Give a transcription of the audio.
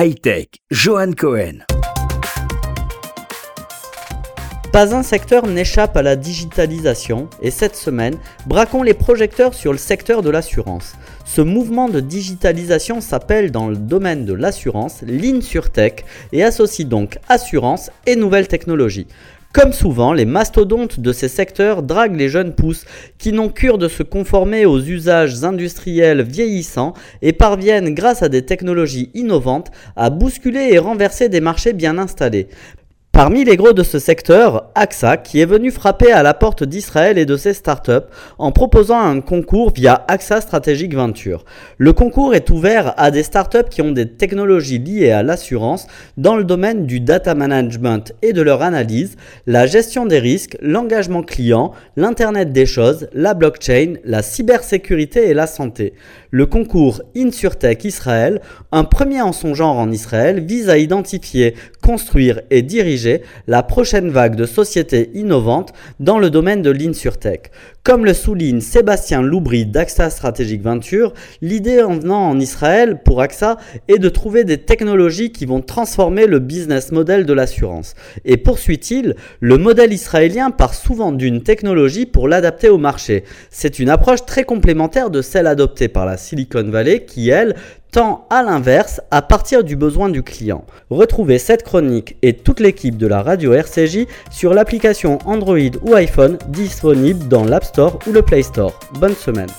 Hightech, Johan Cohen. Pas un secteur n'échappe à la digitalisation et cette semaine, braquons les projecteurs sur le secteur de l'assurance. Ce mouvement de digitalisation s'appelle dans le domaine de l'assurance l'InsurTech et associe donc assurance et nouvelles technologies. Comme souvent, les mastodontes de ces secteurs draguent les jeunes pousses qui n'ont cure de se conformer aux usages industriels vieillissants et parviennent, grâce à des technologies innovantes, à bousculer et renverser des marchés bien installés. Parmi les gros de ce secteur, AXA, qui est venu frapper à la porte d'Israël et de ses startups en proposant un concours via AXA Strategic Venture. Le concours est ouvert à des startups qui ont des technologies liées à l'assurance dans le domaine du data management et de leur analyse, la gestion des risques, l'engagement client, l'Internet des choses, la blockchain, la cybersécurité et la santé. Le concours InsurTech Israël, un premier en son genre en Israël, vise à identifier, construire et diriger la prochaine vague de sociétés innovantes dans le domaine de l'InsurTech. Comme le souligne Sébastien Loubry d'AXA Strategic Venture, l'idée en venant en Israël pour AXA est de trouver des technologies qui vont transformer le business model de l'assurance. Et poursuit-il, le modèle israélien part souvent d'une technologie pour l'adapter au marché. C'est une approche très complémentaire de celle adoptée par la Silicon Valley qui, elle, tend à l'inverse à partir du besoin du client. Retrouvez cette chronique et toute l'équipe de la radio RCJ sur l'application Android ou iPhone disponible dans l'App Ou le Play Store. Bonne semaine.